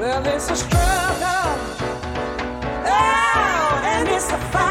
love it's a struggle. Oh, and it's a fight.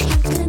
I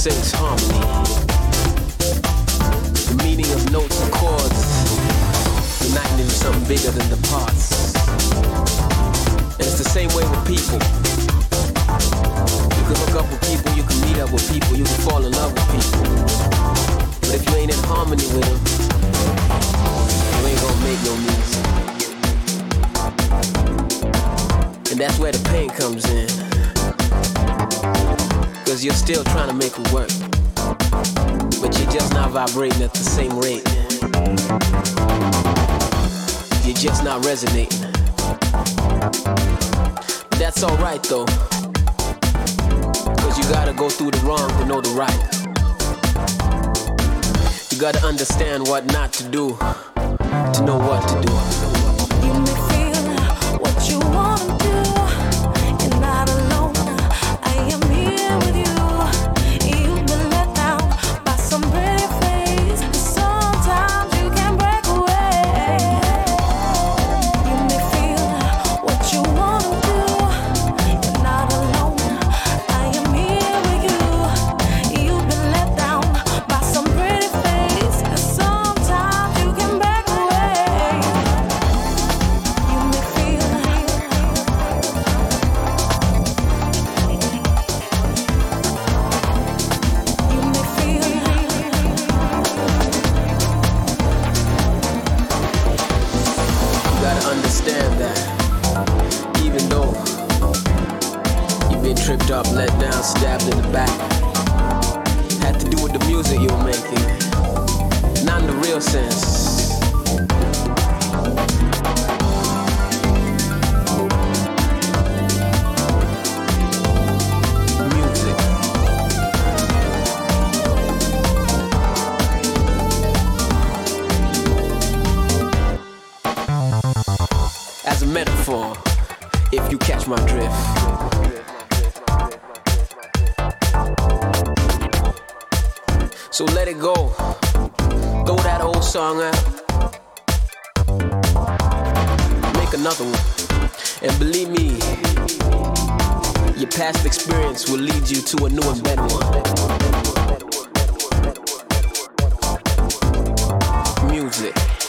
sings harmony. The meaning of notes and chords uniting into something bigger than the parts. And it's the same way with people. You can hook up with people, you can meet up with people, you can fall in love with people. But if you ain't in harmony with them, you ain't gonna make no music. And that's where the pain comes in. Cause you're still trying to make it work. But you're just not vibrating at the same rate. You're just not resonating. That's alright though. Cause you gotta go through the wrong to know the right. You gotta understand what not to do to know what to do. Your past experience will lead you to a new and better one. Music.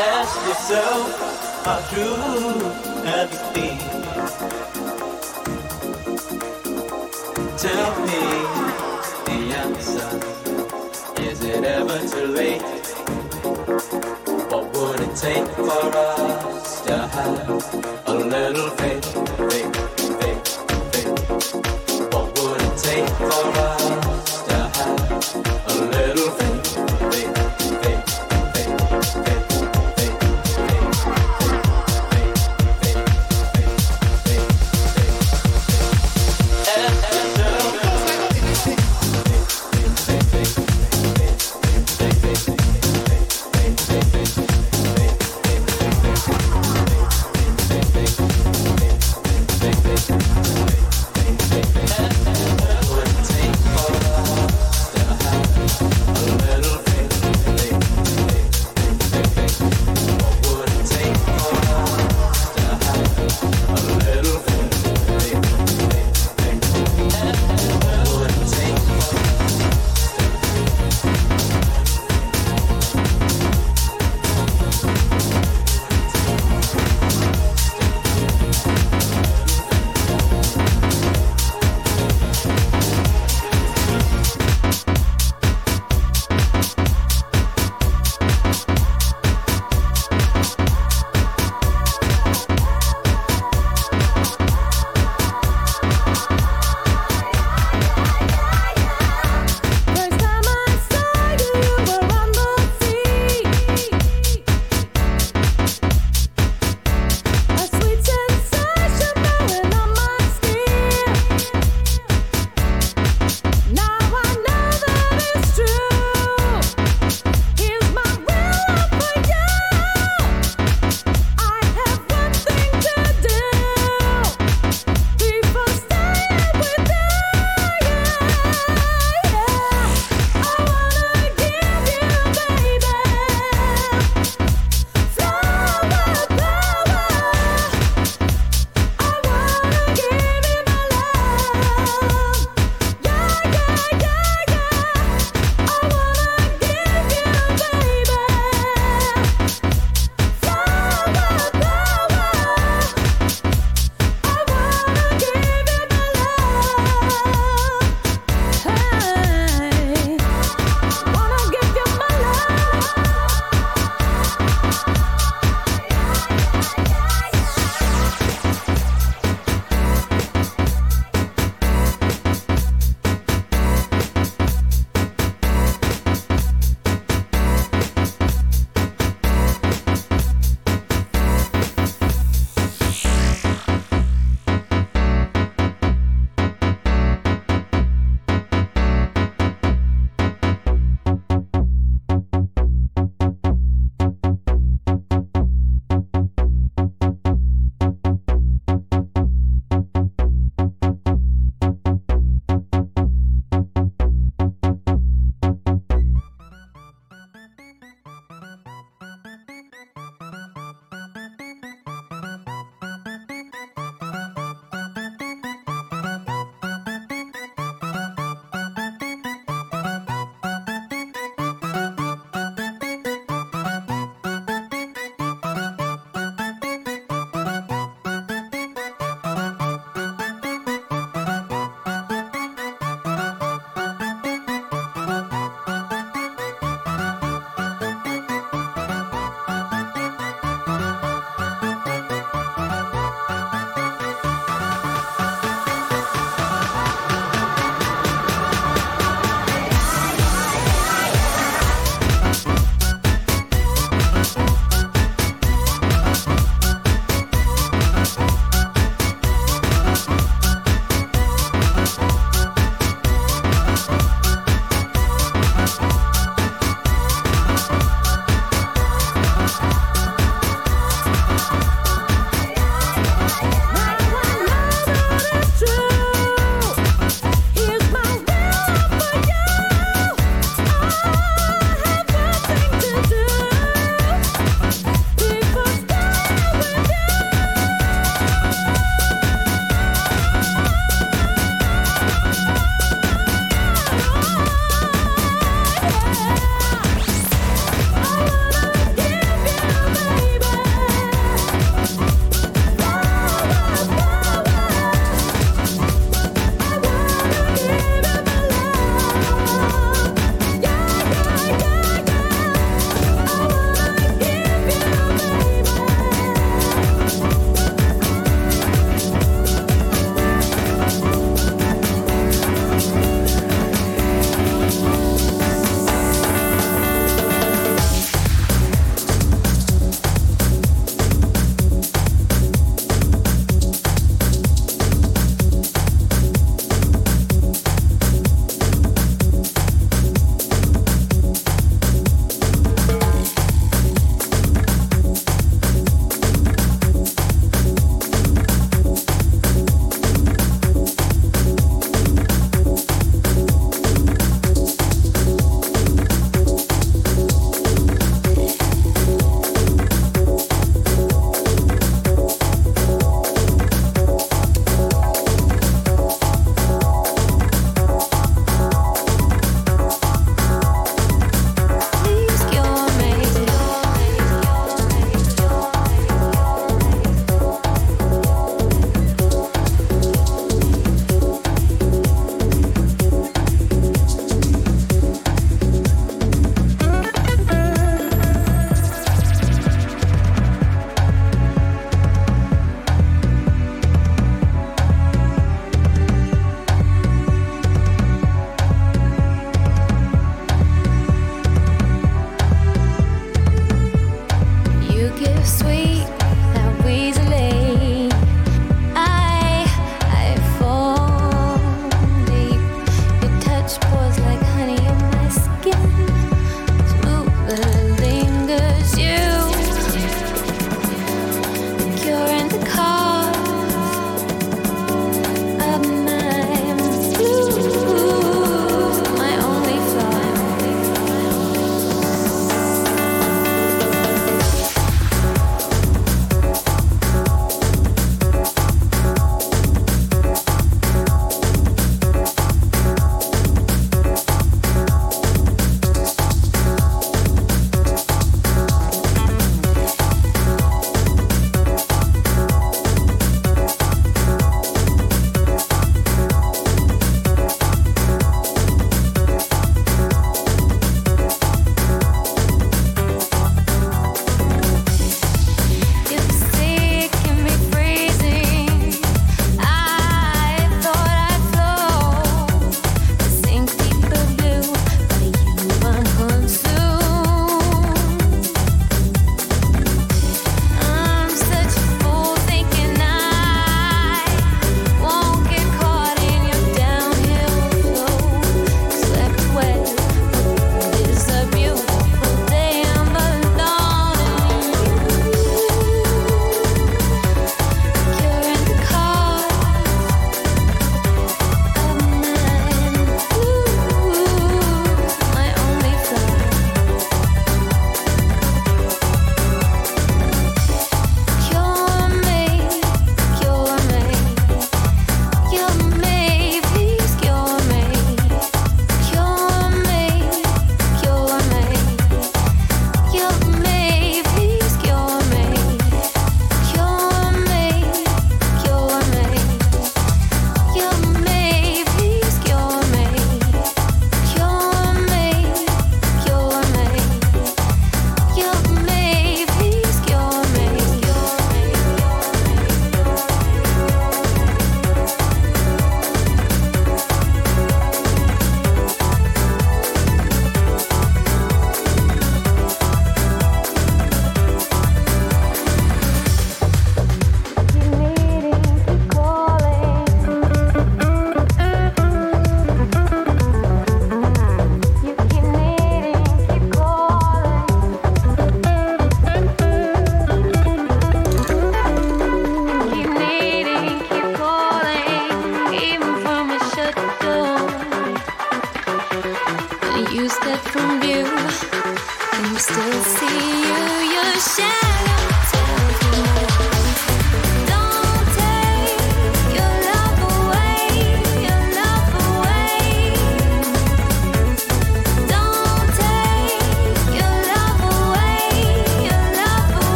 Ask yourself, how true